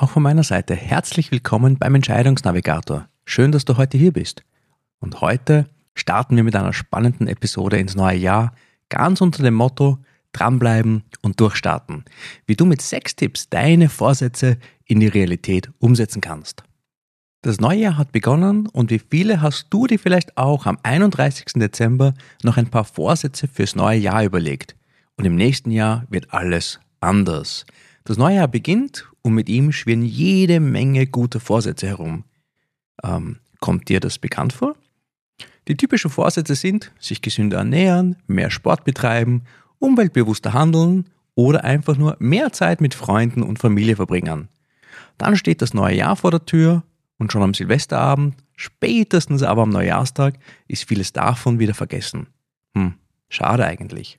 Auch von meiner Seite herzlich willkommen beim Entscheidungsnavigator. Schön, dass du heute hier bist. Und heute starten wir mit einer spannenden Episode ins neue Jahr, ganz unter dem Motto dranbleiben und durchstarten, wie du mit sechs Tipps deine Vorsätze in die Realität umsetzen kannst. Das neue Jahr hat begonnen und wie viele hast du dir vielleicht auch am 31. Dezember noch ein paar Vorsätze fürs neue Jahr überlegt. Und im nächsten Jahr wird alles anders. Das neue Jahr beginnt und mit ihm schwirren jede Menge gute Vorsätze herum. Ähm, kommt dir das bekannt vor? Die typischen Vorsätze sind, sich gesünder ernähren, mehr Sport betreiben, umweltbewusster handeln oder einfach nur mehr Zeit mit Freunden und Familie verbringen. Dann steht das neue Jahr vor der Tür und schon am Silvesterabend, spätestens aber am Neujahrstag, ist vieles davon wieder vergessen. Hm, schade eigentlich.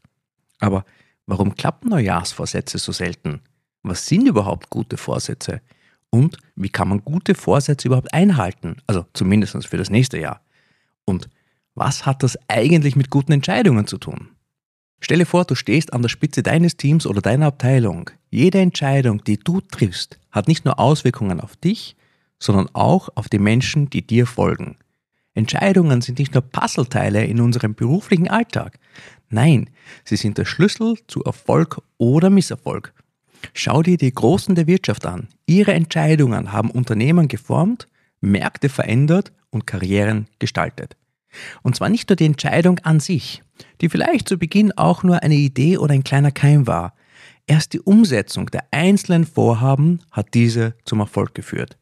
Aber warum klappen Neujahrsvorsätze so selten? Was sind überhaupt gute Vorsätze? Und wie kann man gute Vorsätze überhaupt einhalten? Also zumindest für das nächste Jahr. Und was hat das eigentlich mit guten Entscheidungen zu tun? Stelle vor, du stehst an der Spitze deines Teams oder deiner Abteilung. Jede Entscheidung, die du triffst, hat nicht nur Auswirkungen auf dich, sondern auch auf die Menschen, die dir folgen. Entscheidungen sind nicht nur Puzzleteile in unserem beruflichen Alltag. Nein, sie sind der Schlüssel zu Erfolg oder Misserfolg. Schau dir die Großen der Wirtschaft an. Ihre Entscheidungen haben Unternehmen geformt, Märkte verändert und Karrieren gestaltet. Und zwar nicht nur die Entscheidung an sich, die vielleicht zu Beginn auch nur eine Idee oder ein kleiner Keim war. Erst die Umsetzung der einzelnen Vorhaben hat diese zum Erfolg geführt.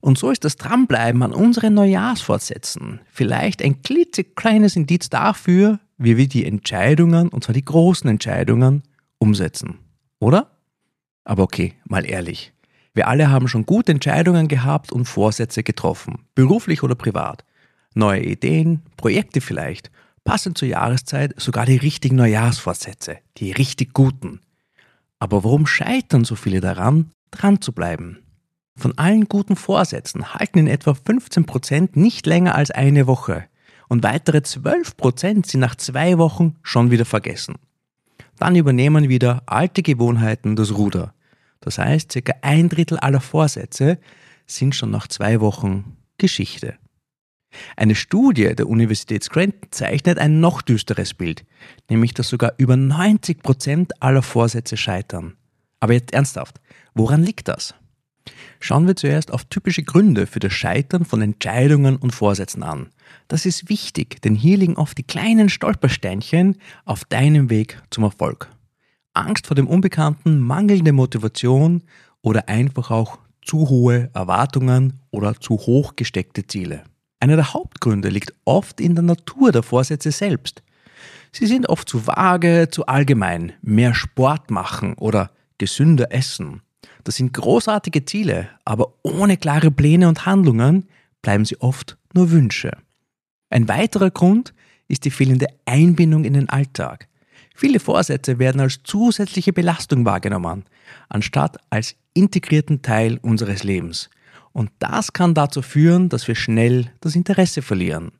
Und so ist das Dranbleiben an unseren Neujahrsfortsätzen vielleicht ein klitzekleines Indiz dafür, wie wir die Entscheidungen, und zwar die großen Entscheidungen, umsetzen. Oder? Aber okay, mal ehrlich. Wir alle haben schon gute Entscheidungen gehabt und Vorsätze getroffen, beruflich oder privat. Neue Ideen, Projekte vielleicht, passend zur Jahreszeit sogar die richtigen Neujahrsvorsätze, die richtig guten. Aber warum scheitern so viele daran, dran zu bleiben? Von allen guten Vorsätzen halten in etwa 15% nicht länger als eine Woche und weitere 12% sind nach zwei Wochen schon wieder vergessen. Dann übernehmen wieder alte Gewohnheiten das Ruder. Das heißt, circa ein Drittel aller Vorsätze sind schon nach zwei Wochen Geschichte. Eine Studie der Universität Scranton zeichnet ein noch düsteres Bild, nämlich dass sogar über 90 Prozent aller Vorsätze scheitern. Aber jetzt ernsthaft, woran liegt das? Schauen wir zuerst auf typische Gründe für das Scheitern von Entscheidungen und Vorsätzen an. Das ist wichtig, denn hier liegen oft die kleinen Stolpersteinchen auf deinem Weg zum Erfolg. Angst vor dem Unbekannten, mangelnde Motivation oder einfach auch zu hohe Erwartungen oder zu hoch gesteckte Ziele. Einer der Hauptgründe liegt oft in der Natur der Vorsätze selbst. Sie sind oft zu vage, zu allgemein, mehr Sport machen oder gesünder essen. Das sind großartige Ziele, aber ohne klare Pläne und Handlungen bleiben sie oft nur Wünsche. Ein weiterer Grund ist die fehlende Einbindung in den Alltag. Viele Vorsätze werden als zusätzliche Belastung wahrgenommen, anstatt als integrierten Teil unseres Lebens. Und das kann dazu führen, dass wir schnell das Interesse verlieren.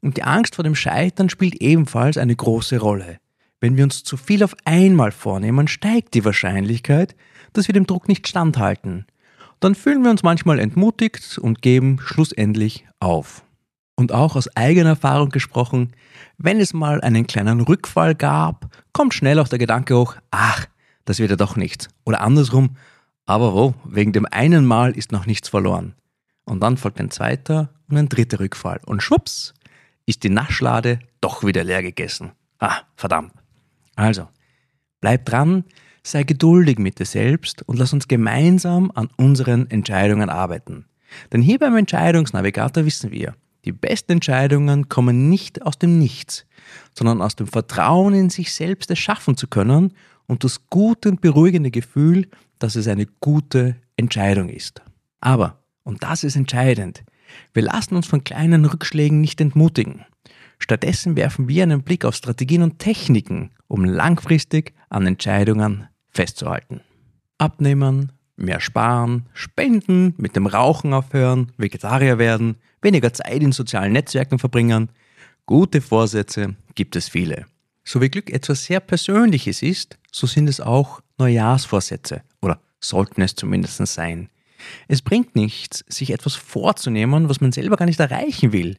Und die Angst vor dem Scheitern spielt ebenfalls eine große Rolle. Wenn wir uns zu viel auf einmal vornehmen, steigt die Wahrscheinlichkeit, dass wir dem Druck nicht standhalten. Dann fühlen wir uns manchmal entmutigt und geben schlussendlich auf. Und auch aus eigener Erfahrung gesprochen, wenn es mal einen kleinen Rückfall gab, kommt schnell auch der Gedanke hoch, ach, das wird ja doch nichts. Oder andersrum, aber wo, wegen dem einen Mal ist noch nichts verloren. Und dann folgt ein zweiter und ein dritter Rückfall. Und schwupps, ist die Naschlade doch wieder leer gegessen. Ah, verdammt. Also, bleib dran, sei geduldig mit dir selbst und lass uns gemeinsam an unseren Entscheidungen arbeiten. Denn hier beim Entscheidungsnavigator wissen wir, die besten Entscheidungen kommen nicht aus dem Nichts, sondern aus dem Vertrauen in sich selbst es schaffen zu können und das gute und beruhigende Gefühl, dass es eine gute Entscheidung ist. Aber Und das ist entscheidend. Wir lassen uns von kleinen Rückschlägen nicht entmutigen. Stattdessen werfen wir einen Blick auf Strategien und Techniken, um langfristig an Entscheidungen festzuhalten. Abnehmen, mehr sparen, spenden, mit dem Rauchen aufhören, Vegetarier werden, weniger Zeit in sozialen Netzwerken verbringen. Gute Vorsätze gibt es viele. So wie Glück etwas sehr Persönliches ist, so sind es auch Neujahrsvorsätze oder sollten es zumindest sein. Es bringt nichts, sich etwas vorzunehmen, was man selber gar nicht erreichen will.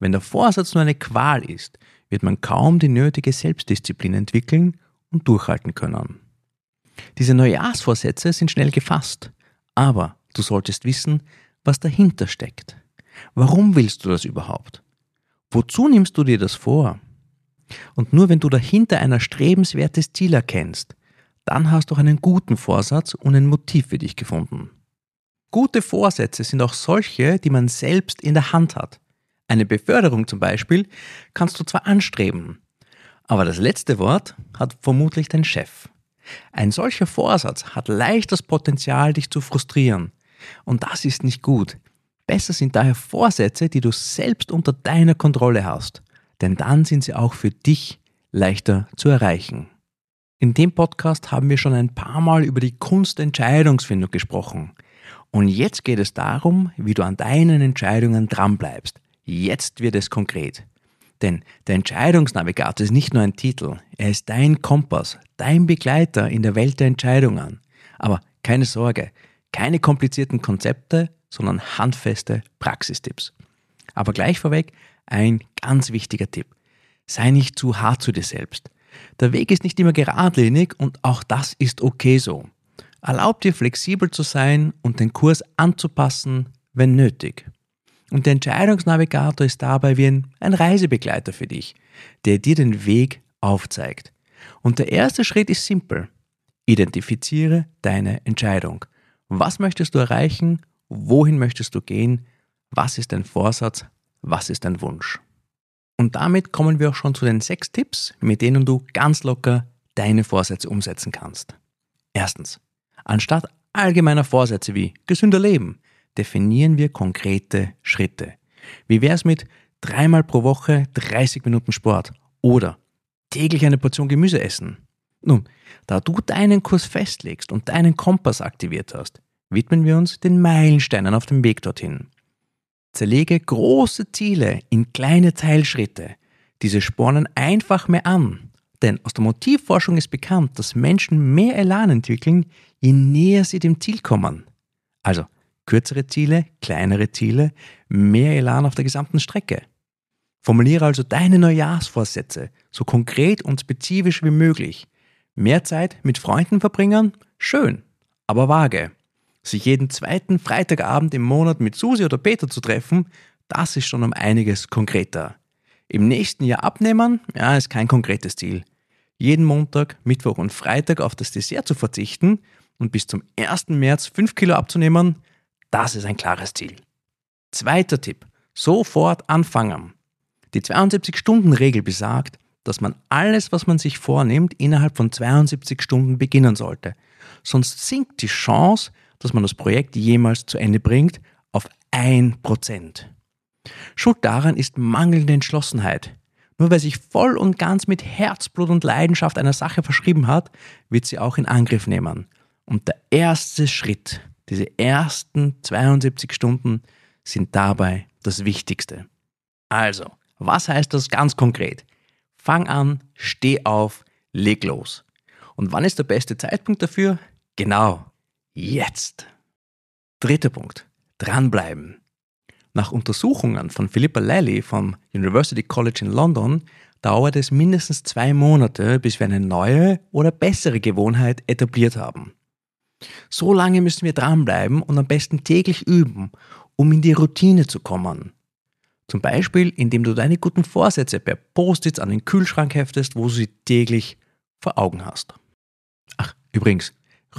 Wenn der Vorsatz nur eine Qual ist, wird man kaum die nötige Selbstdisziplin entwickeln und durchhalten können. Diese Neujahrsvorsätze sind schnell gefasst, aber du solltest wissen, was dahinter steckt. Warum willst du das überhaupt? Wozu nimmst du dir das vor? Und nur wenn du dahinter ein erstrebenswertes Ziel erkennst, dann hast du einen guten Vorsatz und ein Motiv für dich gefunden. Gute Vorsätze sind auch solche, die man selbst in der Hand hat. Eine Beförderung zum Beispiel kannst du zwar anstreben, aber das letzte Wort hat vermutlich dein Chef. Ein solcher Vorsatz hat leicht das Potenzial, dich zu frustrieren. Und das ist nicht gut. Besser sind daher Vorsätze, die du selbst unter deiner Kontrolle hast. Denn dann sind sie auch für dich leichter zu erreichen. In dem Podcast haben wir schon ein paar Mal über die Kunst Entscheidungsfindung gesprochen. Und jetzt geht es darum, wie du an deinen Entscheidungen dranbleibst. Jetzt wird es konkret. Denn der Entscheidungsnavigator ist nicht nur ein Titel, er ist dein Kompass, dein Begleiter in der Welt der Entscheidungen. Aber keine Sorge, keine komplizierten Konzepte, sondern handfeste Praxistipps. Aber gleich vorweg ein ganz wichtiger Tipp. Sei nicht zu hart zu dir selbst. Der Weg ist nicht immer geradlinig und auch das ist okay so. Erlaub dir flexibel zu sein und den Kurs anzupassen, wenn nötig. Und der Entscheidungsnavigator ist dabei wie ein, Reisebegleiter für dich, der dir den Weg aufzeigt. Und der erste Schritt ist simpel. Identifiziere deine Entscheidung. Was möchtest du erreichen? Wohin möchtest du gehen? Was ist dein Vorsatz? Was ist dein Wunsch? Und damit kommen wir auch schon zu den sechs Tipps, mit denen du ganz locker deine Vorsätze umsetzen kannst. Erstens, anstatt allgemeiner Vorsätze wie gesünder Leben, definieren wir konkrete Schritte. Wie wäre es mit dreimal pro Woche 30 Minuten Sport oder täglich eine Portion Gemüse essen? Nun, da du deinen Kurs festlegst und deinen Kompass aktiviert hast, widmen wir uns den Meilensteinen auf dem Weg dorthin. Zerlege große Ziele in kleine Teilschritte. Diese spornen einfach mehr an. Denn aus der Motivforschung ist bekannt, dass Menschen mehr Elan entwickeln, je näher sie dem Ziel kommen. Also Kürzere Ziele, kleinere Ziele, mehr Elan auf der gesamten Strecke. Formuliere also deine Neujahrsvorsätze so konkret und spezifisch wie möglich. Mehr Zeit mit Freunden verbringen? Schön, aber vage. Sich jeden zweiten Freitagabend im Monat mit Susi oder Peter zu treffen, das ist schon um einiges konkreter. Im nächsten Jahr abnehmen? Ja, ist kein konkretes Ziel. Jeden Montag, Mittwoch und Freitag auf das Dessert zu verzichten und bis zum 1. März 5 Kilo abzunehmen, das ist ein klares Ziel. Zweiter Tipp. Sofort anfangen. Die 72-Stunden-Regel besagt, dass man alles, was man sich vornimmt, innerhalb von 72 Stunden beginnen sollte. Sonst sinkt die Chance, dass man das Projekt jemals zu Ende bringt, auf 1%. Schuld daran ist mangelnde Entschlossenheit. Nur wer sich voll und ganz mit Herzblut und Leidenschaft einer Sache verschrieben hat, wird sie auch in Angriff nehmen. Und der erste Schritt diese ersten 72 Stunden sind dabei das Wichtigste. Also, was heißt das ganz konkret? Fang an, steh auf, leg los. Und wann ist der beste Zeitpunkt dafür? Genau, jetzt. Dritter Punkt, dranbleiben. Nach Untersuchungen von Philippa Lally vom University College in London dauert es mindestens zwei Monate, bis wir eine neue oder bessere Gewohnheit etabliert haben. So lange müssen wir dranbleiben und am besten täglich üben, um in die Routine zu kommen. Zum Beispiel, indem du deine guten Vorsätze per Post-its an den Kühlschrank heftest, wo du sie täglich vor Augen hast. Ach, übrigens,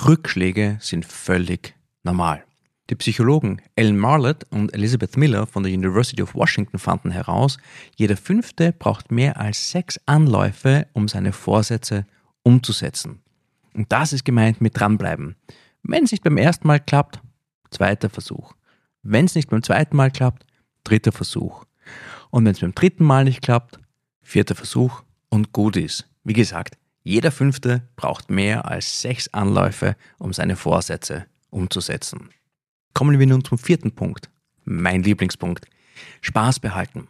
Rückschläge sind völlig normal. Die Psychologen Ellen Marlett und Elizabeth Miller von der University of Washington fanden heraus, jeder Fünfte braucht mehr als sechs Anläufe, um seine Vorsätze umzusetzen. Und das ist gemeint mit dranbleiben. Wenn es nicht beim ersten Mal klappt, zweiter Versuch. Wenn es nicht beim zweiten Mal klappt, dritter Versuch. Und wenn es beim dritten Mal nicht klappt, vierter Versuch und gut ist. Wie gesagt, jeder Fünfte braucht mehr als sechs Anläufe, um seine Vorsätze umzusetzen. Kommen wir nun zum vierten Punkt. Mein Lieblingspunkt. Spaß behalten.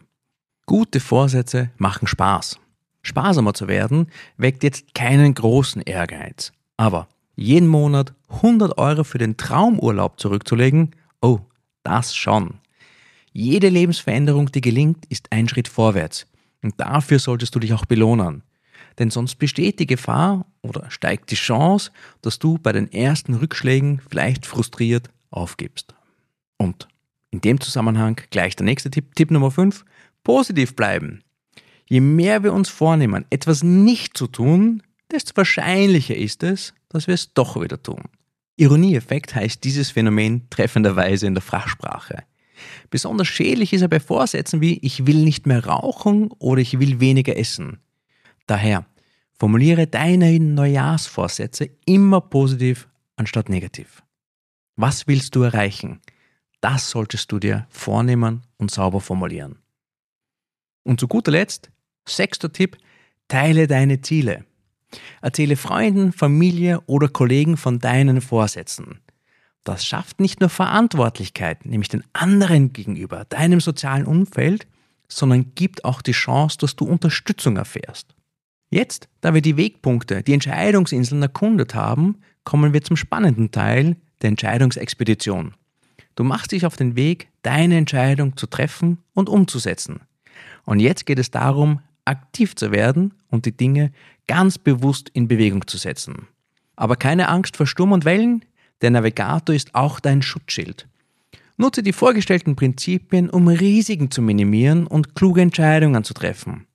Gute Vorsätze machen Spaß. Sparsamer zu werden weckt jetzt keinen großen Ehrgeiz. Aber jeden Monat 100 Euro für den Traumurlaub zurückzulegen, oh, das schon. Jede Lebensveränderung, die gelingt, ist ein Schritt vorwärts. Und dafür solltest du dich auch belohnen. Denn sonst besteht die Gefahr oder steigt die Chance, dass du bei den ersten Rückschlägen vielleicht frustriert aufgibst. Und in dem Zusammenhang gleich der nächste Tipp, Tipp Nummer 5, positiv bleiben. Je mehr wir uns vornehmen, etwas nicht zu tun, desto wahrscheinlicher ist es, dass wir es doch wieder tun. Ironieeffekt heißt dieses Phänomen treffenderweise in der Fachsprache. Besonders schädlich ist er bei Vorsätzen wie ich will nicht mehr rauchen oder ich will weniger essen. Daher formuliere deine Neujahrsvorsätze immer positiv anstatt negativ. Was willst du erreichen? Das solltest du dir vornehmen und sauber formulieren. Und zu guter Letzt, sechster Tipp, teile deine Ziele. Erzähle Freunden, Familie oder Kollegen von deinen Vorsätzen. Das schafft nicht nur Verantwortlichkeit, nämlich den anderen gegenüber, deinem sozialen Umfeld, sondern gibt auch die Chance, dass du Unterstützung erfährst. Jetzt, da wir die Wegpunkte, die Entscheidungsinseln erkundet haben, kommen wir zum spannenden Teil der Entscheidungsexpedition. Du machst dich auf den Weg, deine Entscheidung zu treffen und umzusetzen. Und jetzt geht es darum, aktiv zu werden und die Dinge ganz bewusst in Bewegung zu setzen. Aber keine Angst vor Sturm und Wellen, der Navigator ist auch dein Schutzschild. Nutze die vorgestellten Prinzipien, um Risiken zu minimieren und kluge Entscheidungen zu treffen.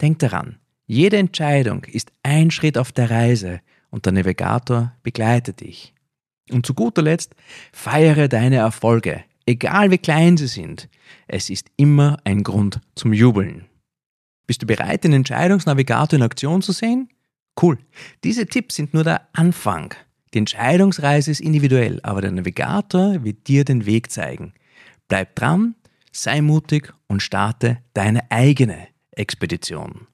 Denk daran, jede Entscheidung ist ein Schritt auf der Reise und der Navigator begleitet dich. Und zu guter Letzt, feiere deine Erfolge, egal wie klein sie sind. Es ist immer ein Grund zum Jubeln. Bist du bereit, den Entscheidungsnavigator in Aktion zu sehen? Cool. Diese Tipps sind nur der Anfang. Die Entscheidungsreise ist individuell, aber der Navigator wird dir den Weg zeigen. Bleib dran, sei mutig und starte deine eigene Expedition.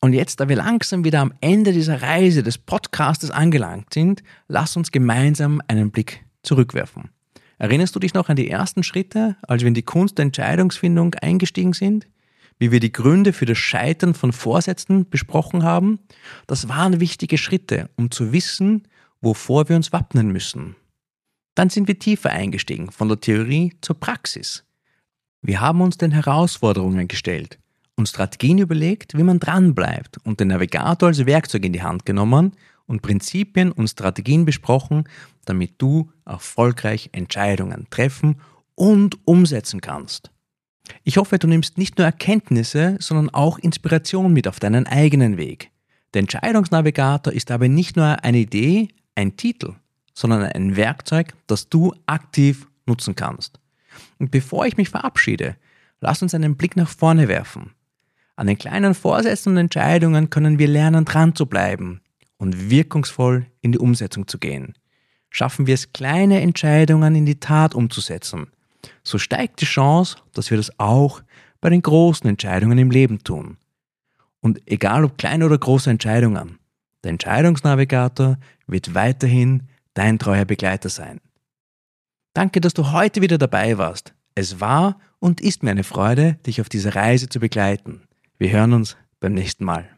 Und jetzt, da wir langsam wieder am Ende dieser Reise des Podcastes angelangt sind, lass uns gemeinsam einen Blick zurückwerfen. Erinnerst du dich noch an die ersten Schritte, als wir in die Kunst der Entscheidungsfindung eingestiegen sind? Wie wir die Gründe für das Scheitern von Vorsätzen besprochen haben? Das waren wichtige Schritte, um zu wissen, wovor wir uns wappnen müssen. Dann sind wir tiefer eingestiegen, von der Theorie zur Praxis. Wir haben uns den Herausforderungen gestellt und Strategien überlegt, wie man dranbleibt und den Navigator als Werkzeug in die Hand genommen und Prinzipien und Strategien besprochen, damit du erfolgreich Entscheidungen treffen und umsetzen kannst. Ich hoffe, du nimmst nicht nur Erkenntnisse, sondern auch Inspiration mit auf deinen eigenen Weg. Der Entscheidungsnavigator ist aber nicht nur eine Idee, ein Titel, sondern ein Werkzeug, das du aktiv nutzen kannst. Und bevor ich mich verabschiede, lass uns einen Blick nach vorne werfen. An den kleinen Vorsätzen und Entscheidungen können wir lernen, dran zu bleiben und wirkungsvoll in die Umsetzung zu gehen. Schaffen wir es, kleine Entscheidungen in die Tat umzusetzen, so steigt die Chance, dass wir das auch bei den großen Entscheidungen im Leben tun. Und egal ob kleine oder große Entscheidungen, der Entscheidungsnavigator wird weiterhin dein treuer Begleiter sein. Danke, dass du heute wieder dabei warst. Es war und ist mir eine Freude, dich auf dieser Reise zu begleiten. Wir hören uns beim nächsten Mal.